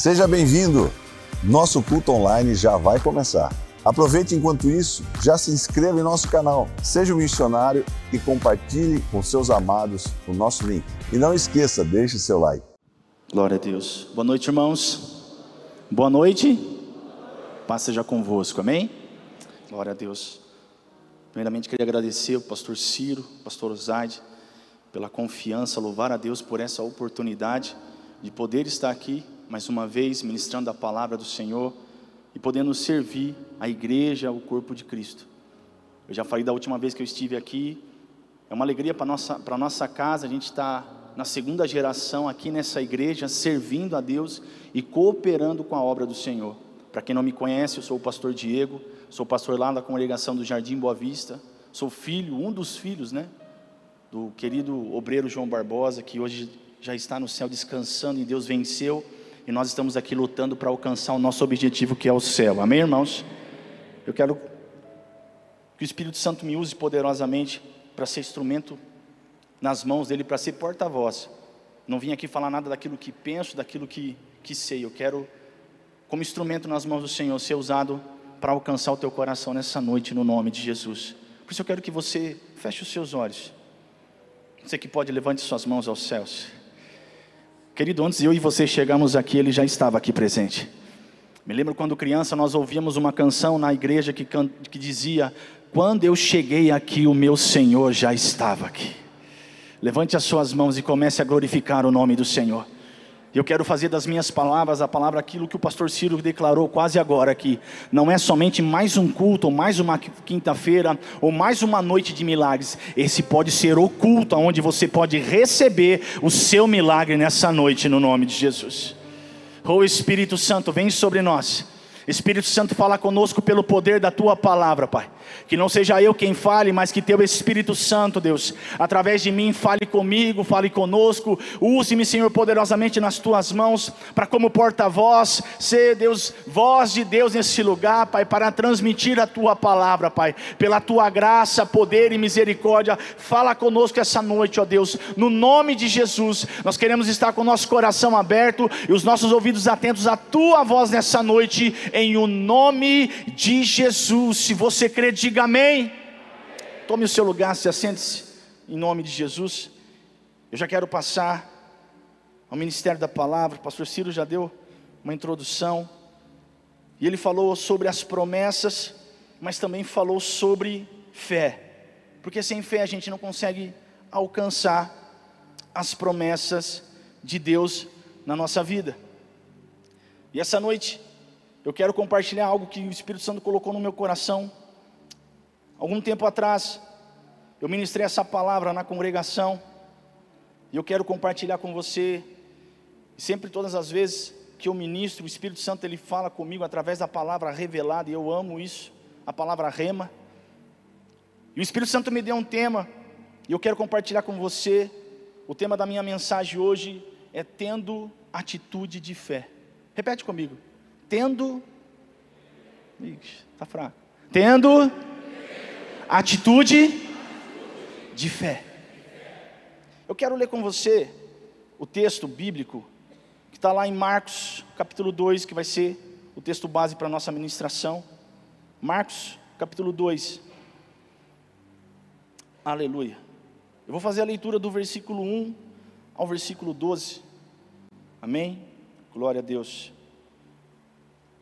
Seja bem-vindo! Nosso culto online já vai começar. Aproveite enquanto isso, já se inscreva em nosso canal, seja um missionário e compartilhe com seus amados o nosso link. E não esqueça, deixe seu like. Glória a Deus. Boa noite, irmãos. Boa noite. Paz seja convosco, amém? Glória a Deus. Primeiramente, queria agradecer ao pastor Ciro, pastor Osaide, pela confiança, louvar a Deus por essa oportunidade de poder estar aqui mais uma vez ministrando a palavra do Senhor e podendo servir a igreja, o corpo de Cristo. Eu já falei da última vez que eu estive aqui, é uma alegria para a nossa, nossa casa, a gente está na segunda geração aqui nessa igreja, servindo a Deus e cooperando com a obra do Senhor. Para quem não me conhece, eu sou o pastor Diego, sou pastor lá da congregação do Jardim Boa Vista, sou filho, um dos filhos, né, do querido obreiro João Barbosa, que hoje já está no céu descansando e Deus venceu, e nós estamos aqui lutando para alcançar o nosso objetivo que é o céu. Amém, irmãos? Eu quero que o Espírito Santo me use poderosamente para ser instrumento nas mãos dele, para ser porta-voz. Não vim aqui falar nada daquilo que penso, daquilo que, que sei. Eu quero, como instrumento nas mãos do Senhor, ser usado para alcançar o teu coração nessa noite, no nome de Jesus. Por isso eu quero que você feche os seus olhos. Você que pode, levante suas mãos aos céus. Querido, antes eu e você chegamos aqui, ele já estava aqui presente. Me lembro quando criança nós ouvíamos uma canção na igreja que, que dizia: Quando eu cheguei aqui, o meu Senhor já estava aqui. Levante as suas mãos e comece a glorificar o nome do Senhor. Eu quero fazer das minhas palavras a palavra aquilo que o pastor Ciro declarou quase agora aqui. Não é somente mais um culto, ou mais uma quinta-feira, ou mais uma noite de milagres. Esse pode ser o culto onde você pode receber o seu milagre nessa noite, no nome de Jesus. O Espírito Santo, vem sobre nós. Espírito Santo, fala conosco pelo poder da tua palavra, Pai. Que não seja eu quem fale, mas que teu Espírito Santo, Deus, através de mim, fale comigo, fale conosco. Use-me, Senhor, poderosamente nas tuas mãos, para como porta-voz, ser, Deus, voz de Deus nesse lugar, Pai, para transmitir a tua palavra, Pai. Pela tua graça, poder e misericórdia, fala conosco essa noite, ó Deus, no nome de Jesus. Nós queremos estar com o nosso coração aberto e os nossos ouvidos atentos à tua voz nessa noite, em o nome de Jesus. Se você crê, diga amém. Tome o seu lugar, se assente-se, em nome de Jesus. Eu já quero passar ao ministério da palavra. O pastor Ciro já deu uma introdução. E ele falou sobre as promessas, mas também falou sobre fé. Porque sem fé a gente não consegue alcançar as promessas de Deus na nossa vida. E essa noite eu quero compartilhar algo que o Espírito Santo colocou no meu coração Algum tempo atrás, eu ministrei essa palavra na congregação, e eu quero compartilhar com você, sempre, todas as vezes que eu ministro, o Espírito Santo ele fala comigo através da palavra revelada, e eu amo isso, a palavra rema. E o Espírito Santo me deu um tema, e eu quero compartilhar com você. O tema da minha mensagem hoje é tendo atitude de fé. Repete comigo. Tendo. Ixi, tá fraco. Tendo atitude de fé. Eu quero ler com você o texto bíblico que está lá em Marcos, capítulo 2, que vai ser o texto base para a nossa ministração. Marcos, capítulo 2. Aleluia. Eu vou fazer a leitura do versículo 1 ao versículo 12. Amém? Glória a Deus.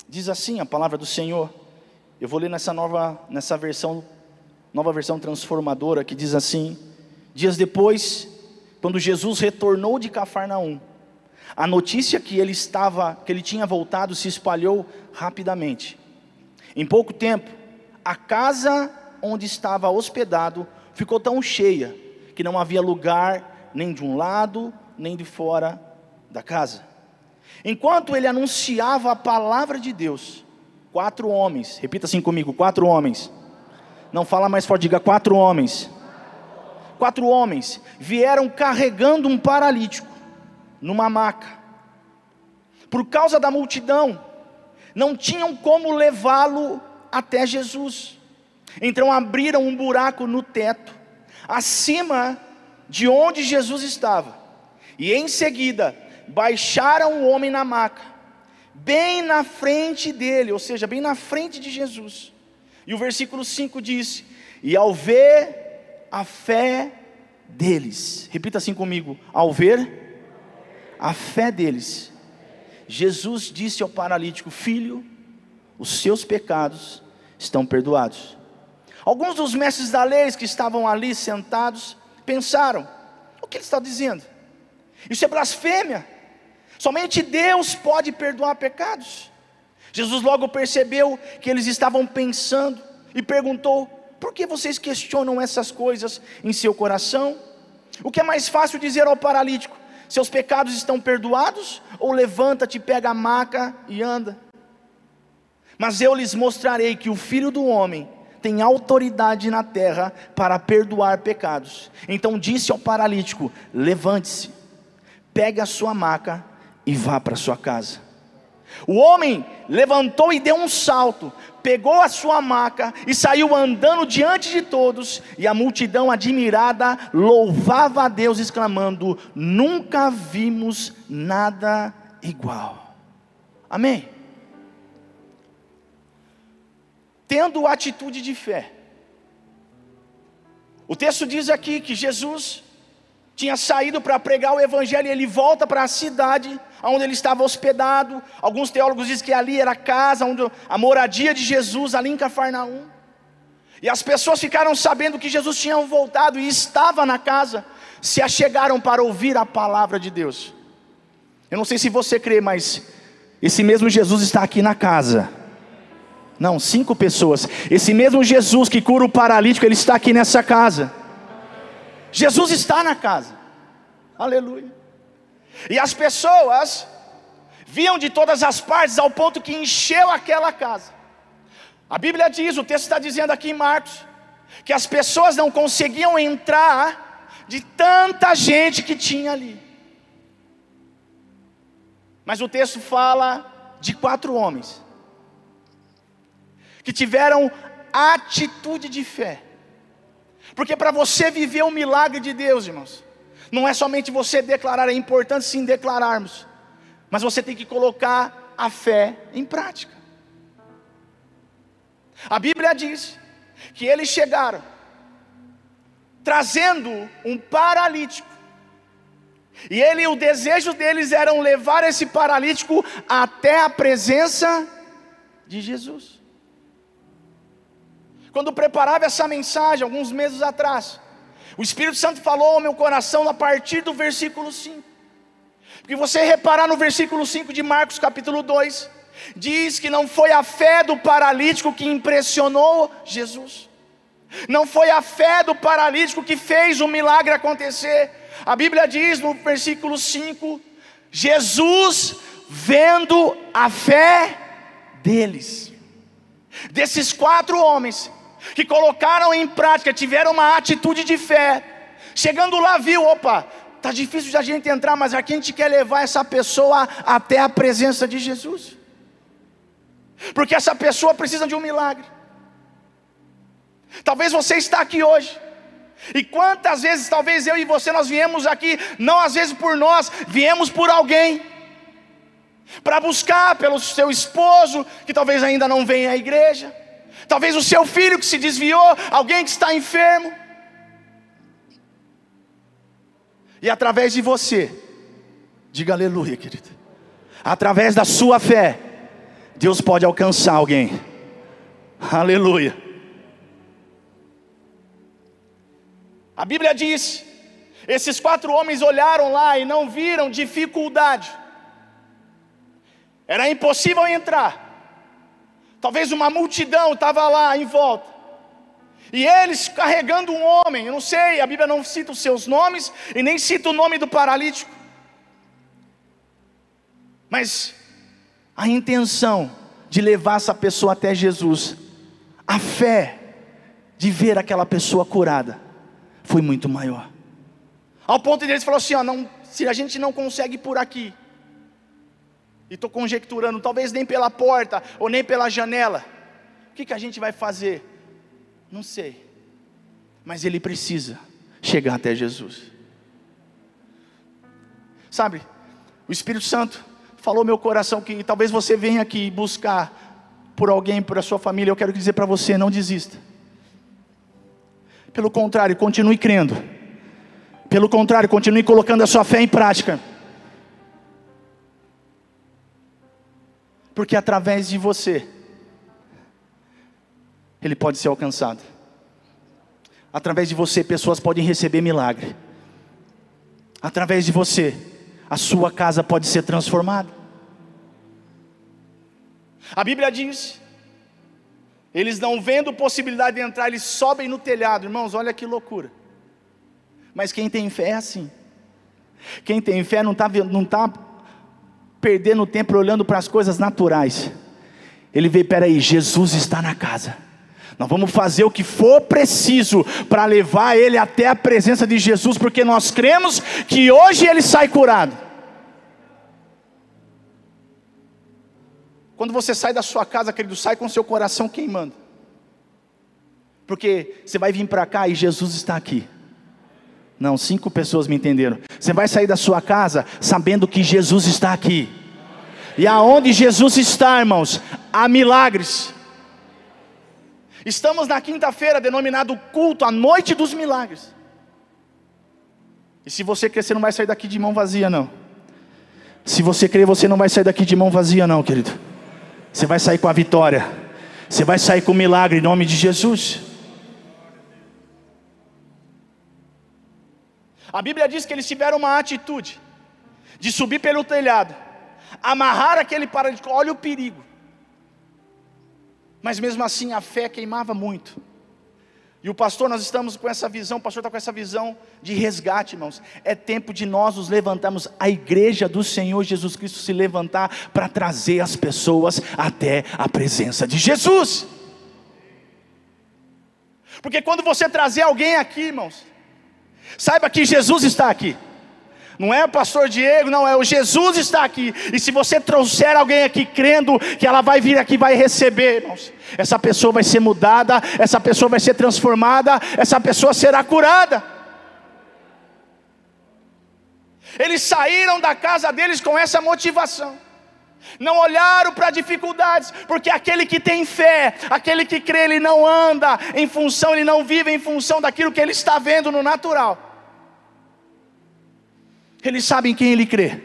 Diz assim a palavra do Senhor. Eu vou ler nessa nova, nessa versão nova versão transformadora, que diz assim: Dias depois, quando Jesus retornou de Cafarnaum, a notícia que ele estava, que ele tinha voltado, se espalhou rapidamente. Em pouco tempo, a casa onde estava hospedado ficou tão cheia que não havia lugar nem de um lado nem de fora da casa. Enquanto ele anunciava a palavra de Deus, quatro homens, repita assim comigo: quatro homens não fala mais forte, diga quatro homens. Quatro homens vieram carregando um paralítico numa maca. Por causa da multidão, não tinham como levá-lo até Jesus. Então abriram um buraco no teto, acima de onde Jesus estava. E em seguida, baixaram o homem na maca. bem na frente dele, ou seja, bem na frente de Jesus. E o versículo 5 diz: E ao ver a fé deles, repita assim comigo: ao ver a fé deles, Jesus disse ao paralítico: Filho, os seus pecados estão perdoados. Alguns dos mestres da lei que estavam ali sentados pensaram: o que ele está dizendo? Isso é blasfêmia. Somente Deus pode perdoar pecados. Jesus logo percebeu que eles estavam pensando e perguntou: por que vocês questionam essas coisas em seu coração? O que é mais fácil dizer ao paralítico: seus pecados estão perdoados? Ou levanta-te, pega a maca e anda? Mas eu lhes mostrarei que o filho do homem tem autoridade na terra para perdoar pecados. Então disse ao paralítico: levante-se, pegue a sua maca e vá para sua casa. O homem levantou e deu um salto, pegou a sua maca e saiu andando diante de todos, e a multidão admirada louvava a Deus, exclamando: Nunca vimos nada igual. Amém. Tendo atitude de fé. O texto diz aqui que Jesus tinha saído para pregar o evangelho e ele volta para a cidade onde ele estava hospedado. Alguns teólogos dizem que ali era a casa, onde a moradia de Jesus, ali em Cafarnaum. E as pessoas ficaram sabendo que Jesus tinha voltado e estava na casa, se achegaram para ouvir a palavra de Deus. Eu não sei se você crê, mas esse mesmo Jesus está aqui na casa. Não, cinco pessoas. Esse mesmo Jesus que cura o paralítico, ele está aqui nessa casa. Jesus está na casa. Aleluia. E as pessoas viam de todas as partes ao ponto que encheu aquela casa. A Bíblia diz, o texto está dizendo aqui em Marcos, que as pessoas não conseguiam entrar de tanta gente que tinha ali. Mas o texto fala de quatro homens que tiveram atitude de fé. Porque para você viver o milagre de Deus, irmãos, não é somente você declarar, é importante sim declararmos, mas você tem que colocar a fé em prática. A Bíblia diz que eles chegaram trazendo um paralítico. E ele, o desejo deles era levar esse paralítico até a presença de Jesus. Quando preparava essa mensagem, alguns meses atrás, o Espírito Santo falou ao meu coração a partir do versículo 5. Porque você reparar no versículo 5 de Marcos capítulo 2, diz que não foi a fé do paralítico que impressionou Jesus. Não foi a fé do paralítico que fez o milagre acontecer. A Bíblia diz no versículo 5: Jesus vendo a fé deles. Desses quatro homens, que colocaram em prática, tiveram uma atitude de fé. Chegando lá, viu, opa, tá difícil de a gente entrar, mas aqui a gente quer levar essa pessoa até a presença de Jesus. Porque essa pessoa precisa de um milagre. Talvez você está aqui hoje. E quantas vezes, talvez eu e você, nós viemos aqui, não às vezes por nós, viemos por alguém, para buscar pelo seu esposo, que talvez ainda não venha à igreja, talvez o seu filho que se desviou, alguém que está enfermo. E através de você, diga aleluia, querido. Através da sua fé, Deus pode alcançar alguém. Aleluia. A Bíblia diz: esses quatro homens olharam lá e não viram dificuldade. Era impossível entrar. Talvez uma multidão estava lá em volta. E eles carregando um homem, eu não sei, a Bíblia não cita os seus nomes e nem cita o nome do paralítico. Mas a intenção de levar essa pessoa até Jesus, a fé de ver aquela pessoa curada, foi muito maior. Ao ponto de eles falar assim: ó, não, se a gente não consegue por aqui, e estou conjecturando, talvez nem pela porta ou nem pela janela. O que, que a gente vai fazer? Não sei. Mas ele precisa chegar até Jesus. Sabe, o Espírito Santo falou meu coração que talvez você venha aqui buscar por alguém, por a sua família. Eu quero dizer para você: não desista. Pelo contrário, continue crendo. Pelo contrário, continue colocando a sua fé em prática. Porque através de você, ele pode ser alcançado. Através de você, pessoas podem receber milagre. Através de você, a sua casa pode ser transformada. A Bíblia diz: eles não vendo possibilidade de entrar, eles sobem no telhado. Irmãos, olha que loucura. Mas quem tem fé é assim. Quem tem fé não está não tá perdendo tempo olhando para as coisas naturais. Ele vê, peraí, Jesus está na casa. Nós vamos fazer o que for preciso para levar ele até a presença de Jesus, porque nós cremos que hoje ele sai curado. Quando você sai da sua casa, querido, sai com seu coração queimando. Porque você vai vir para cá e Jesus está aqui. Não, cinco pessoas me entenderam. Você vai sair da sua casa sabendo que Jesus está aqui. E aonde Jesus está, irmãos, há milagres. Estamos na quinta-feira, denominado culto, a noite dos milagres. E se você crer, você não vai sair daqui de mão vazia, não. Se você crer, você não vai sair daqui de mão vazia, não, querido. Você vai sair com a vitória. Você vai sair com o milagre em nome de Jesus. A Bíblia diz que eles tiveram uma atitude de subir pelo telhado, amarrar aquele paralítico. Olha o perigo. Mas mesmo assim a fé queimava muito. E o pastor, nós estamos com essa visão, o pastor está com essa visão de resgate, irmãos. É tempo de nós nos levantarmos, a igreja do Senhor Jesus Cristo se levantar para trazer as pessoas até a presença de Jesus. Porque quando você trazer alguém aqui, irmãos, Saiba que Jesus está aqui. Não é o pastor Diego, não, é o Jesus está aqui. E se você trouxer alguém aqui crendo que ela vai vir aqui, vai receber, irmãos, essa pessoa vai ser mudada, essa pessoa vai ser transformada, essa pessoa será curada. Eles saíram da casa deles com essa motivação não olharam para dificuldades, porque aquele que tem fé, aquele que crê, ele não anda em função, ele não vive em função daquilo que ele está vendo no natural. Ele sabe em quem ele crê.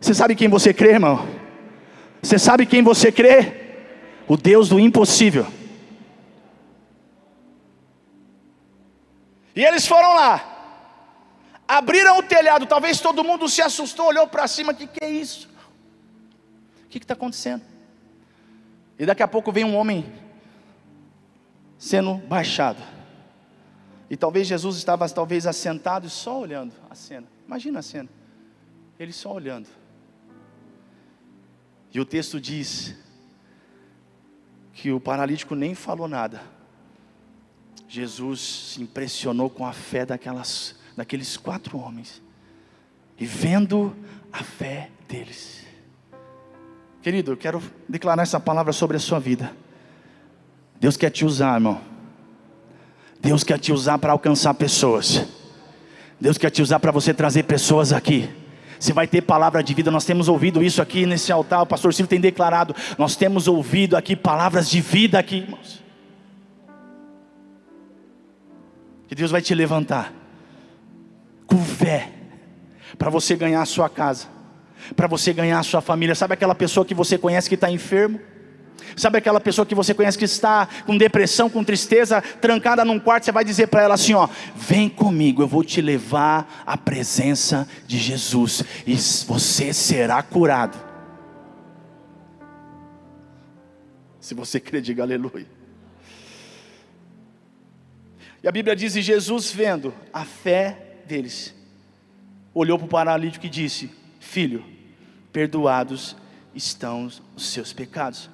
Você sabe quem você crê, irmão? Você sabe quem você crê? O Deus do impossível. E eles foram lá, abriram o telhado. Talvez todo mundo se assustou, olhou para cima: que que é isso? O que está acontecendo? E daqui a pouco vem um homem sendo baixado. E talvez Jesus estava talvez assentado e só olhando a cena. Imagina a cena. Ele só olhando. E o texto diz que o paralítico nem falou nada. Jesus se impressionou com a fé daquelas, daqueles quatro homens. E vendo a fé deles. Querido, eu quero declarar essa palavra sobre a sua vida. Deus quer te usar, irmão. Deus quer te usar para alcançar pessoas. Deus quer te usar para você trazer pessoas aqui. Você vai ter palavra de vida. Nós temos ouvido isso aqui nesse altar. O pastor Silvio tem declarado. Nós temos ouvido aqui palavras de vida aqui, irmãos. Que Deus vai te levantar com fé para você ganhar a sua casa para você ganhar a sua família. Sabe aquela pessoa que você conhece que está enfermo? Sabe aquela pessoa que você conhece que está com depressão, com tristeza, trancada num quarto? Você vai dizer para ela assim: ó, vem comigo, eu vou te levar à presença de Jesus e você será curado. Se você crê, diga aleluia. E a Bíblia diz: e Jesus, vendo a fé deles, olhou para o paralítico e disse: Filho, perdoados estão os seus pecados.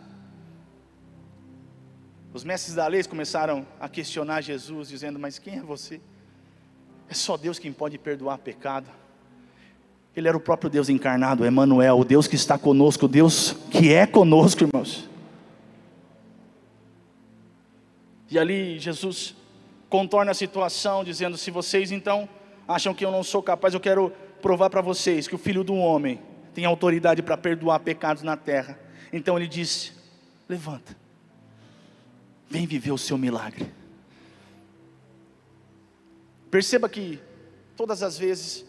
Os mestres da lei começaram a questionar Jesus, dizendo: Mas quem é você? É só Deus quem pode perdoar pecado. Ele era o próprio Deus encarnado, Emmanuel, o Deus que está conosco, o Deus que é conosco, irmãos. E ali Jesus contorna a situação, dizendo: Se vocês então acham que eu não sou capaz, eu quero provar para vocês que o filho do homem tem autoridade para perdoar pecados na terra. Então ele disse: Levanta, vem viver o seu milagre. Perceba que todas as vezes,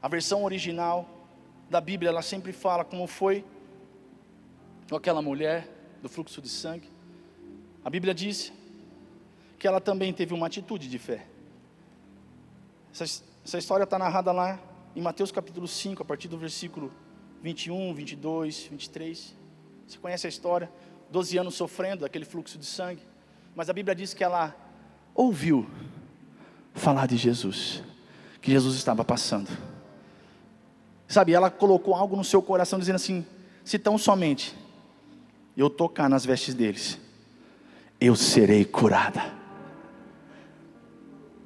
a versão original da Bíblia, ela sempre fala como foi com aquela mulher do fluxo de sangue. A Bíblia diz que ela também teve uma atitude de fé. Essa, essa história está narrada lá em Mateus capítulo 5, a partir do versículo 21, 22, 23. Você conhece a história? Doze anos sofrendo aquele fluxo de sangue. Mas a Bíblia diz que ela ouviu falar de Jesus, que Jesus estava passando. Sabe, ela colocou algo no seu coração dizendo assim: se tão somente eu tocar nas vestes deles, eu serei curada.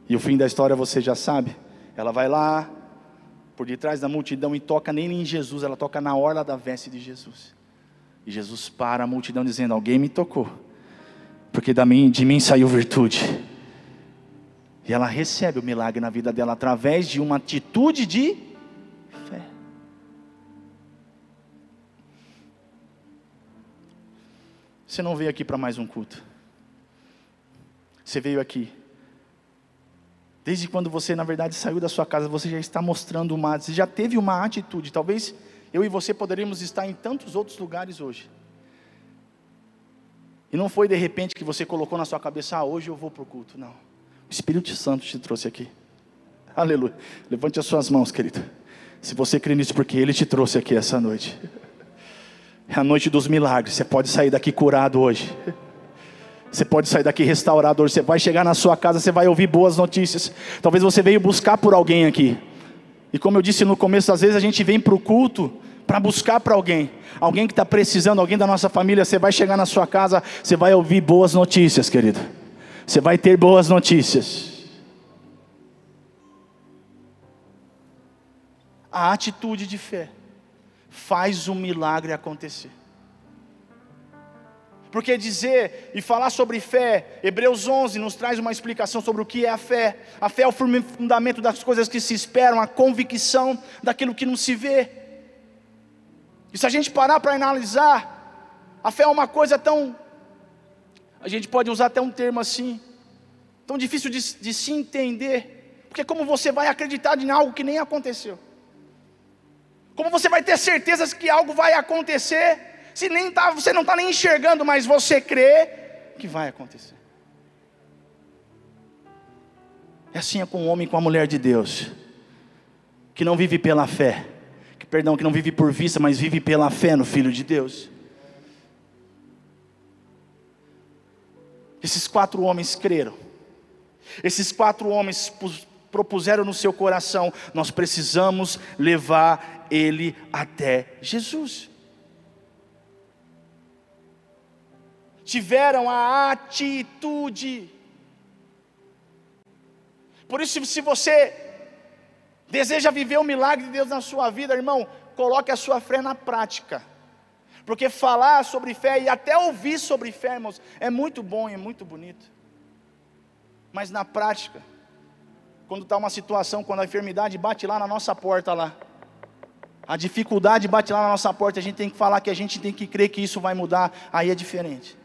E o fim da história você já sabe. Ela vai lá, por detrás da multidão, e toca nem em Jesus, ela toca na orla da veste de Jesus. E Jesus para a multidão dizendo: Alguém me tocou, porque de mim saiu virtude. E ela recebe o milagre na vida dela através de uma atitude de fé. Você não veio aqui para mais um culto. Você veio aqui. Desde quando você, na verdade, saiu da sua casa, você já está mostrando uma, você já teve uma atitude. Talvez eu e você poderíamos estar em tantos outros lugares hoje. E não foi de repente que você colocou na sua cabeça, ah, hoje eu vou para o culto. Não. O Espírito Santo te trouxe aqui. Aleluia. Levante as suas mãos, querido. Se você crê nisso, porque Ele te trouxe aqui essa noite. É a noite dos milagres. Você pode sair daqui curado hoje. Você pode sair daqui restaurado hoje. Você vai chegar na sua casa, você vai ouvir boas notícias. Talvez você veio buscar por alguém aqui. E como eu disse no começo, às vezes a gente vem para o culto para buscar para alguém, alguém que está precisando, alguém da nossa família. Você vai chegar na sua casa, você vai ouvir boas notícias, querido. Você vai ter boas notícias. A atitude de fé faz o milagre acontecer. Porque dizer e falar sobre fé, Hebreus 11 nos traz uma explicação sobre o que é a fé. A fé é o fundamento das coisas que se esperam, a convicção daquilo que não se vê. E se a gente parar para analisar, a fé é uma coisa tão a gente pode usar até um termo assim, tão difícil de, de se entender, porque como você vai acreditar em algo que nem aconteceu? Como você vai ter certezas que algo vai acontecer, se nem tá, você não está nem enxergando, mas você crê que vai acontecer? É assim é com o homem e com a mulher de Deus, que não vive pela fé, que, perdão, que não vive por vista, mas vive pela fé no Filho de Deus. Esses quatro homens creram. Esses quatro homens propuseram no seu coração: nós precisamos levar ele até Jesus. Tiveram a atitude. Por isso, se você deseja viver o milagre de Deus na sua vida, irmão, coloque a sua fé na prática. Porque falar sobre fé e até ouvir sobre fé, irmãos, é muito bom e é muito bonito. Mas na prática, quando está uma situação, quando a enfermidade bate lá na nossa porta lá, a dificuldade bate lá na nossa porta, a gente tem que falar que a gente tem que crer que isso vai mudar, aí é diferente.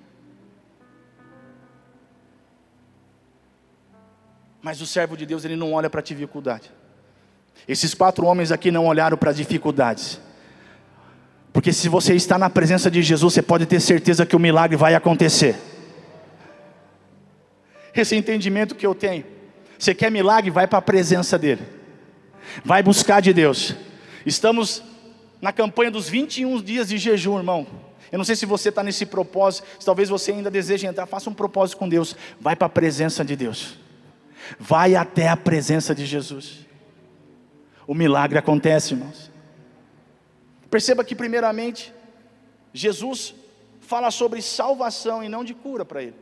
Mas o servo de Deus, ele não olha para a dificuldade. Esses quatro homens aqui não olharam para as dificuldades. Porque se você está na presença de Jesus, você pode ter certeza que o milagre vai acontecer. Esse entendimento que eu tenho. Você quer milagre? Vai para a presença dEle. Vai buscar de Deus. Estamos na campanha dos 21 dias de jejum, irmão. Eu não sei se você está nesse propósito, talvez você ainda deseje entrar, faça um propósito com Deus. Vai para a presença de Deus. Vai até a presença de Jesus. O milagre acontece, irmãos. Perceba que, primeiramente, Jesus fala sobre salvação e não de cura para ele.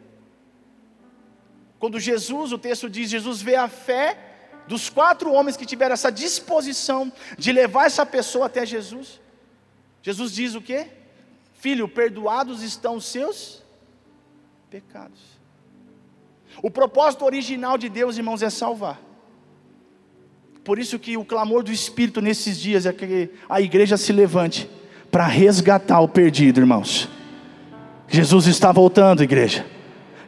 Quando Jesus, o texto diz, Jesus vê a fé dos quatro homens que tiveram essa disposição de levar essa pessoa até Jesus. Jesus diz o quê? Filho, perdoados estão os seus pecados. O propósito original de Deus, irmãos, é salvar. Por isso que o clamor do Espírito nesses dias é que a igreja se levante para resgatar o perdido, irmãos. Jesus está voltando, igreja.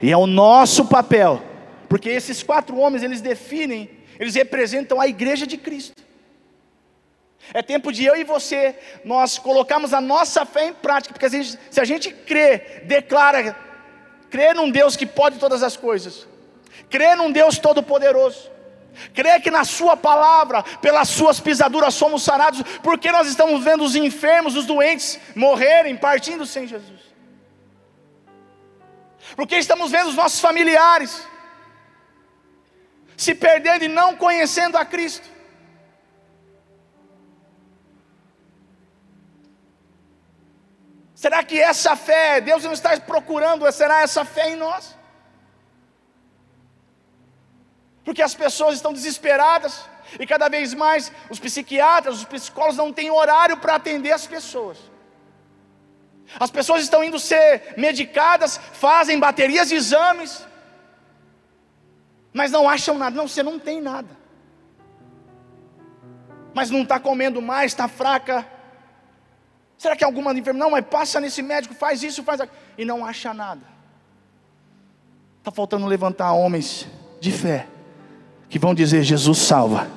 E é o nosso papel, porque esses quatro homens, eles definem, eles representam a igreja de Cristo. É tempo de eu e você, nós colocarmos a nossa fé em prática, porque a gente, se a gente crê, declara, crê num Deus que pode todas as coisas, crê num Deus todo-poderoso, crê que na Sua palavra, pelas Suas pisaduras somos sarados, porque nós estamos vendo os enfermos, os doentes morrerem, partindo sem Jesus, porque estamos vendo os nossos familiares se perdendo e não conhecendo a Cristo. Será que essa fé, Deus não está procurando, será essa fé em nós? Porque as pessoas estão desesperadas e cada vez mais os psiquiatras, os psicólogos não têm horário para atender as pessoas. As pessoas estão indo ser medicadas, fazem baterias de exames, mas não acham nada. Não, você não tem nada. Mas não está comendo mais, está fraca, Será que alguma enfermidade? Não, mas passa nesse médico, faz isso, faz aquilo. E não acha nada. Está faltando levantar homens de fé que vão dizer: Jesus salva.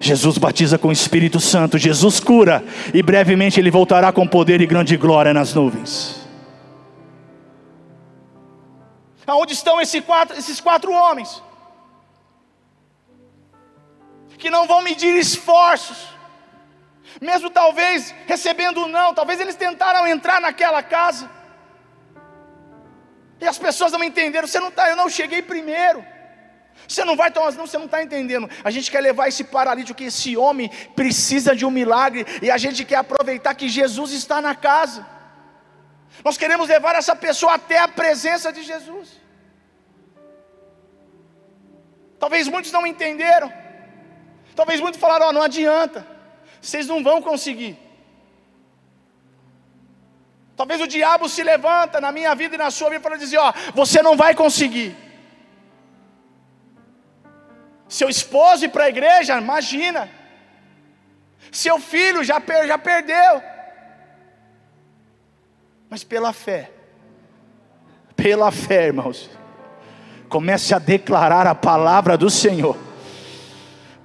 Jesus batiza com o Espírito Santo, Jesus cura, e brevemente ele voltará com poder e grande glória nas nuvens. Aonde estão esses quatro, esses quatro homens? Que não vão medir esforços, mesmo talvez recebendo não, talvez eles tentaram entrar naquela casa, e as pessoas não entenderam, você não está, eu não cheguei primeiro. Você não vai tomar, não, você não está entendendo. A gente quer levar esse paralítico, que esse homem precisa de um milagre, e a gente quer aproveitar que Jesus está na casa. Nós queremos levar essa pessoa até a presença de Jesus. Talvez muitos não entenderam. Talvez muitos falaram: oh, não adianta vocês não vão conseguir. Talvez o diabo se levanta na minha vida e na sua vida para dizer: Ó, você não vai conseguir. Seu esposo ir para a igreja, imagina. Seu filho já, per, já perdeu. Mas pela fé, pela fé, irmãos, comece a declarar a palavra do Senhor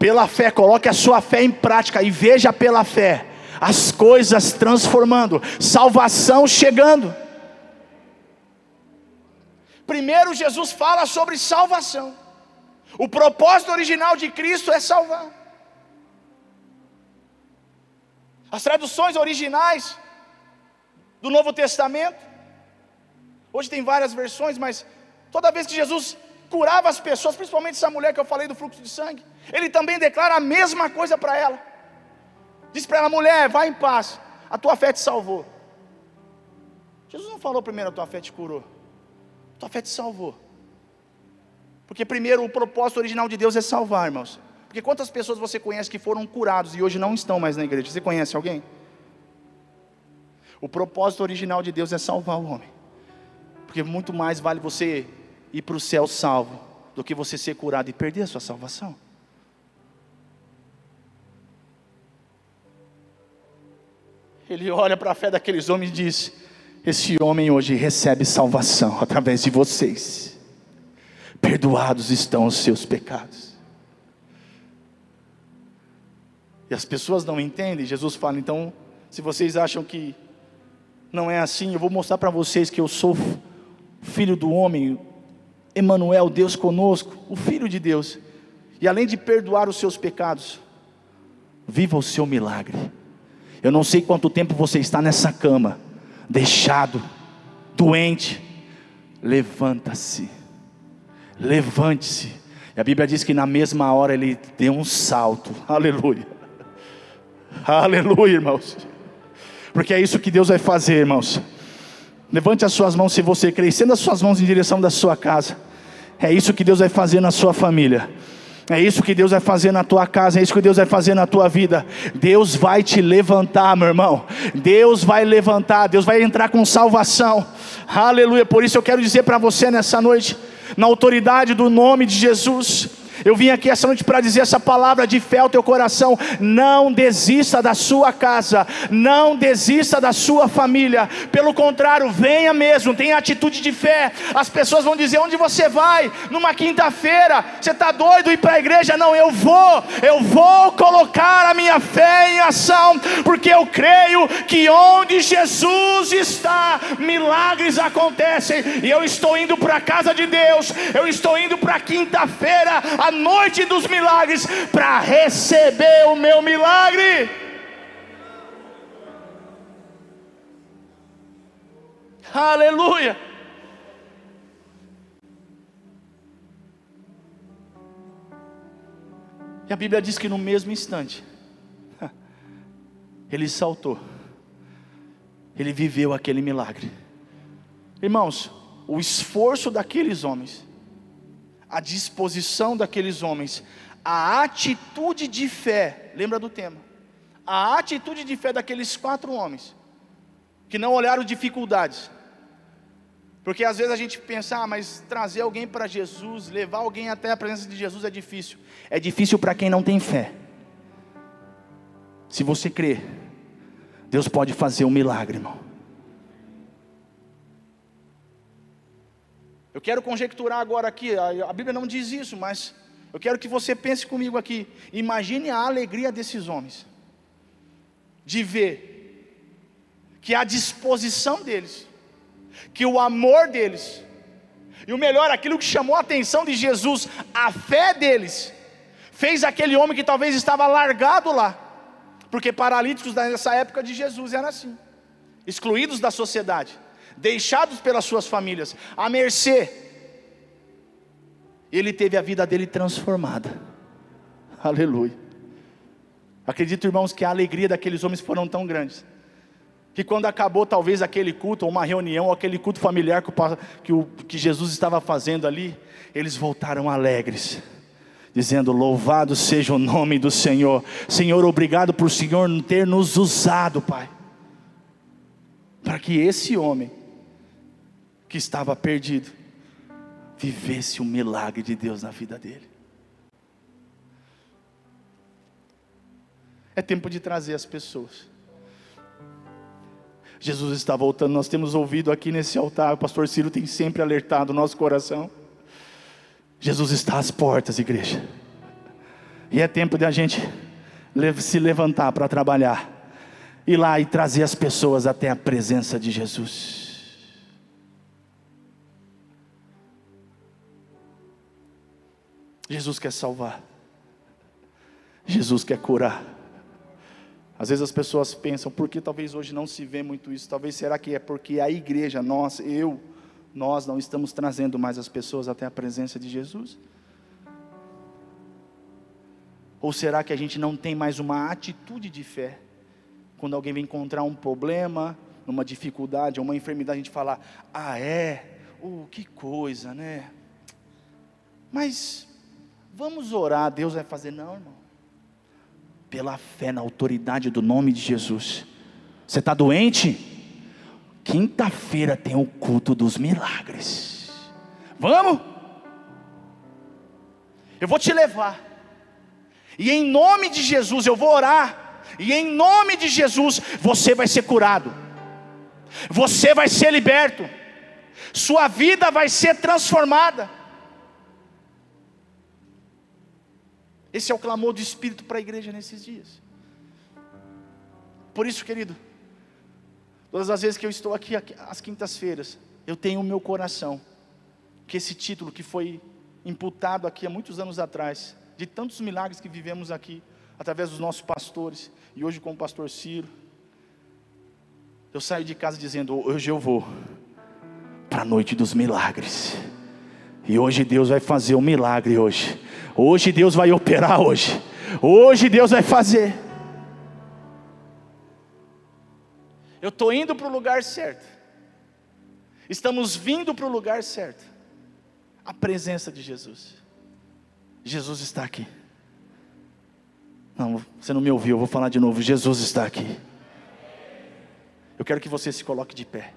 pela fé, coloque a sua fé em prática e veja pela fé as coisas transformando, salvação chegando. Primeiro, Jesus fala sobre salvação. O propósito original de Cristo é salvar. As traduções originais do Novo Testamento, hoje tem várias versões, mas toda vez que Jesus curava as pessoas, principalmente essa mulher que eu falei do fluxo de sangue, ele também declara a mesma coisa para ela. Diz para ela, mulher, vai em paz, a tua fé te salvou. Jesus não falou primeiro a tua fé te curou, a tua fé te salvou. Porque primeiro o propósito original de Deus é salvar, irmãos. Porque quantas pessoas você conhece que foram curados e hoje não estão mais na igreja? Você conhece alguém? O propósito original de Deus é salvar o homem. Porque muito mais vale você ir para o céu salvo do que você ser curado e perder a sua salvação. Ele olha para a fé daqueles homens e diz: Esse homem hoje recebe salvação através de vocês. Perdoados estão os seus pecados. E as pessoas não entendem. Jesus fala: Então, se vocês acham que não é assim, eu vou mostrar para vocês que eu sou filho do homem, Emanuel, Deus conosco, o filho de Deus. E além de perdoar os seus pecados, viva o seu milagre. Eu não sei quanto tempo você está nessa cama, deixado, doente. Levanta-se, levante-se. E a Bíblia diz que na mesma hora ele deu um salto. Aleluia. Aleluia, irmãos. Porque é isso que Deus vai fazer, irmãos. Levante as suas mãos se você crê, estenda as suas mãos em direção da sua casa. É isso que Deus vai fazer na sua família. É isso que Deus vai fazer na tua casa, é isso que Deus vai fazer na tua vida. Deus vai te levantar, meu irmão. Deus vai levantar, Deus vai entrar com salvação. Aleluia. Por isso eu quero dizer para você nessa noite, na autoridade do nome de Jesus, Eu vim aqui essa noite para dizer essa palavra de fé ao teu coração. Não desista da sua casa, não desista da sua família. Pelo contrário, venha mesmo, tenha atitude de fé. As pessoas vão dizer: onde você vai? Numa quinta-feira, você está doido ir para a igreja? Não, eu vou, eu vou colocar a minha fé em ação, porque eu creio que onde Jesus está, milagres acontecem, e eu estou indo para a casa de Deus, eu estou indo para quinta-feira, a noite dos milagres, para receber o meu milagre. Aleluia. E a Bíblia diz que no mesmo instante, ele saltou, ele viveu aquele milagre. Irmãos, o esforço daqueles homens, a disposição daqueles homens, a atitude de fé, lembra do tema? A atitude de fé daqueles quatro homens, que não olharam dificuldades, porque às vezes a gente pensa, ah, mas trazer alguém para Jesus, levar alguém até a presença de Jesus é difícil. É difícil para quem não tem fé. Se você crer, Deus pode fazer um milagre, irmão. Eu quero conjecturar agora aqui, a Bíblia não diz isso, mas eu quero que você pense comigo aqui. Imagine a alegria desses homens, de ver que a disposição deles, que o amor deles, e o melhor, aquilo que chamou a atenção de Jesus, a fé deles, fez aquele homem que talvez estava largado lá, porque paralíticos nessa época de Jesus eram assim, excluídos da sociedade, deixados pelas suas famílias, à mercê. Ele teve a vida dele transformada, aleluia. Acredito, irmãos, que a alegria daqueles homens foram tão grandes que quando acabou talvez aquele culto, ou uma reunião, ou aquele culto familiar que, o, que, o, que Jesus estava fazendo ali, eles voltaram alegres, dizendo: Louvado seja o nome do Senhor. Senhor, obrigado por o Senhor ter nos usado, Pai, para que esse homem que estava perdido vivesse o milagre de Deus na vida dele. É tempo de trazer as pessoas Jesus está voltando. Nós temos ouvido aqui nesse altar, o pastor Ciro tem sempre alertado o nosso coração. Jesus está às portas, igreja. E é tempo de a gente se levantar para trabalhar, ir lá e trazer as pessoas até a presença de Jesus. Jesus quer salvar, Jesus quer curar. Às vezes as pessoas pensam, por que talvez hoje não se vê muito isso? Talvez será que é porque a igreja, nós, eu, nós não estamos trazendo mais as pessoas até a presença de Jesus? Ou será que a gente não tem mais uma atitude de fé? Quando alguém vem encontrar um problema, uma dificuldade, uma enfermidade, a gente fala: "Ah, é? Oh, que coisa, né? Mas vamos orar, Deus vai fazer não, irmão pela fé na autoridade do nome de Jesus. Você está doente? Quinta-feira tem o culto dos milagres. Vamos? Eu vou te levar. E em nome de Jesus eu vou orar. E em nome de Jesus você vai ser curado. Você vai ser liberto. Sua vida vai ser transformada. Esse é o clamor do Espírito para a igreja nesses dias. Por isso, querido, todas as vezes que eu estou aqui às quintas-feiras, eu tenho o meu coração que esse título que foi imputado aqui há muitos anos atrás, de tantos milagres que vivemos aqui, através dos nossos pastores, e hoje com o pastor Ciro, eu saio de casa dizendo: hoje eu vou para a noite dos milagres. E hoje Deus vai fazer um milagre hoje. Hoje Deus vai operar hoje. Hoje Deus vai fazer. Eu estou indo para o lugar certo. Estamos vindo para o lugar certo. A presença de Jesus. Jesus está aqui. Não, você não me ouviu, eu vou falar de novo. Jesus está aqui. Eu quero que você se coloque de pé.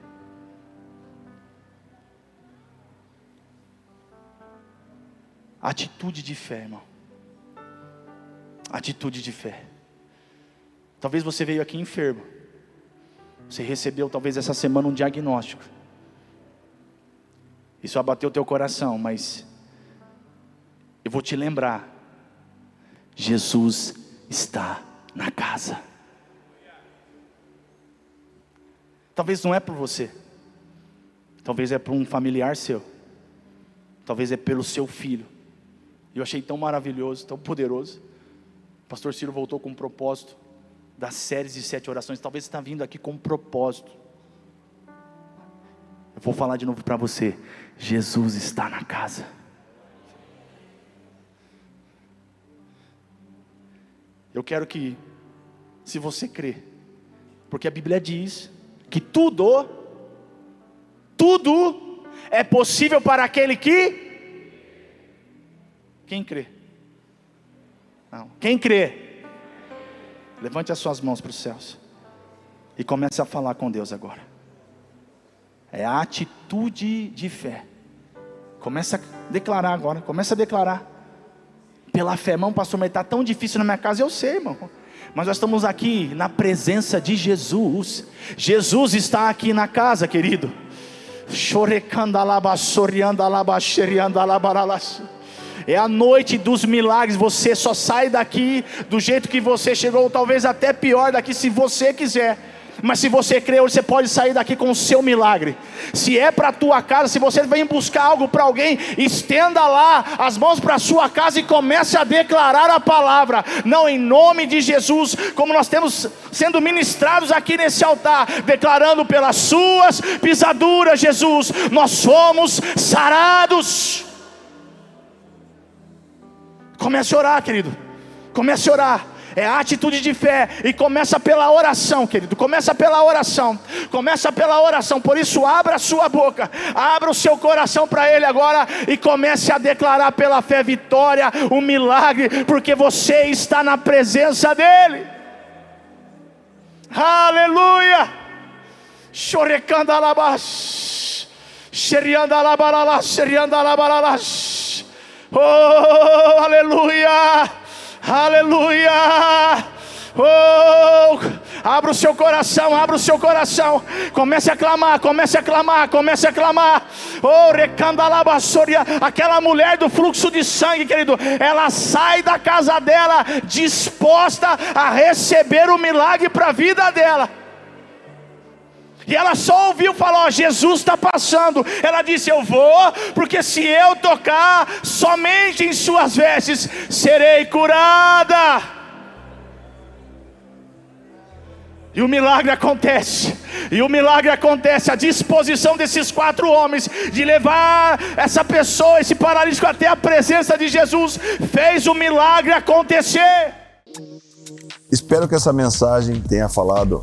Atitude de fé, irmão. Atitude de fé. Talvez você veio aqui enfermo. Você recebeu talvez essa semana um diagnóstico. Isso abateu o teu coração, mas eu vou te lembrar. Jesus está na casa. Talvez não é por você. Talvez é por um familiar seu. Talvez é pelo seu filho. Eu achei tão maravilhoso, tão poderoso. O pastor Ciro voltou com um propósito das séries de sete orações. Talvez você está vindo aqui com um propósito. Eu vou falar de novo para você. Jesus está na casa. Eu quero que, se você crê, porque a Bíblia diz que tudo, tudo é possível para aquele que. Quem crê? Não. Quem crê? Levante as suas mãos para os céus e comece a falar com Deus agora. É a atitude de fé. Começa a declarar agora, começa a declarar. Pela fé, irmão, pastor, mas está tão difícil na minha casa, eu sei, irmão. Mas nós estamos aqui na presença de Jesus. Jesus está aqui na casa, querido. É a noite dos milagres. Você só sai daqui do jeito que você chegou, ou talvez até pior daqui, se você quiser. Mas se você crê, você pode sair daqui com o seu milagre. Se é para a tua casa, se você vem buscar algo para alguém, estenda lá as mãos para a sua casa e comece a declarar a palavra. Não em nome de Jesus, como nós temos sendo ministrados aqui nesse altar, declarando pelas suas pisaduras, Jesus, nós somos sarados. Comece a orar, querido. Comece a orar é a atitude de fé e começa pela oração, querido. Começa pela oração. Começa pela oração. Por isso, abra a sua boca, abra o seu coração para Ele agora e comece a declarar pela fé vitória, o um milagre, porque você está na presença dEle. Aleluia! Chorecanda labash, xerianda labaralash, xerianda labaralash. Oh, aleluia! Aleluia! Oh, abra o seu coração, abra o seu coração. Comece a clamar, comece a clamar, comece a clamar. Oh, recandalabassoria, aquela mulher do fluxo de sangue, querido, ela sai da casa dela disposta a receber o milagre para a vida dela. E ela só ouviu falar: Jesus está passando. Ela disse: Eu vou, porque se eu tocar somente em Suas vestes, serei curada. E o milagre acontece, e o milagre acontece, a disposição desses quatro homens de levar essa pessoa, esse paralítico até a presença de Jesus, fez o milagre acontecer. Espero que essa mensagem tenha falado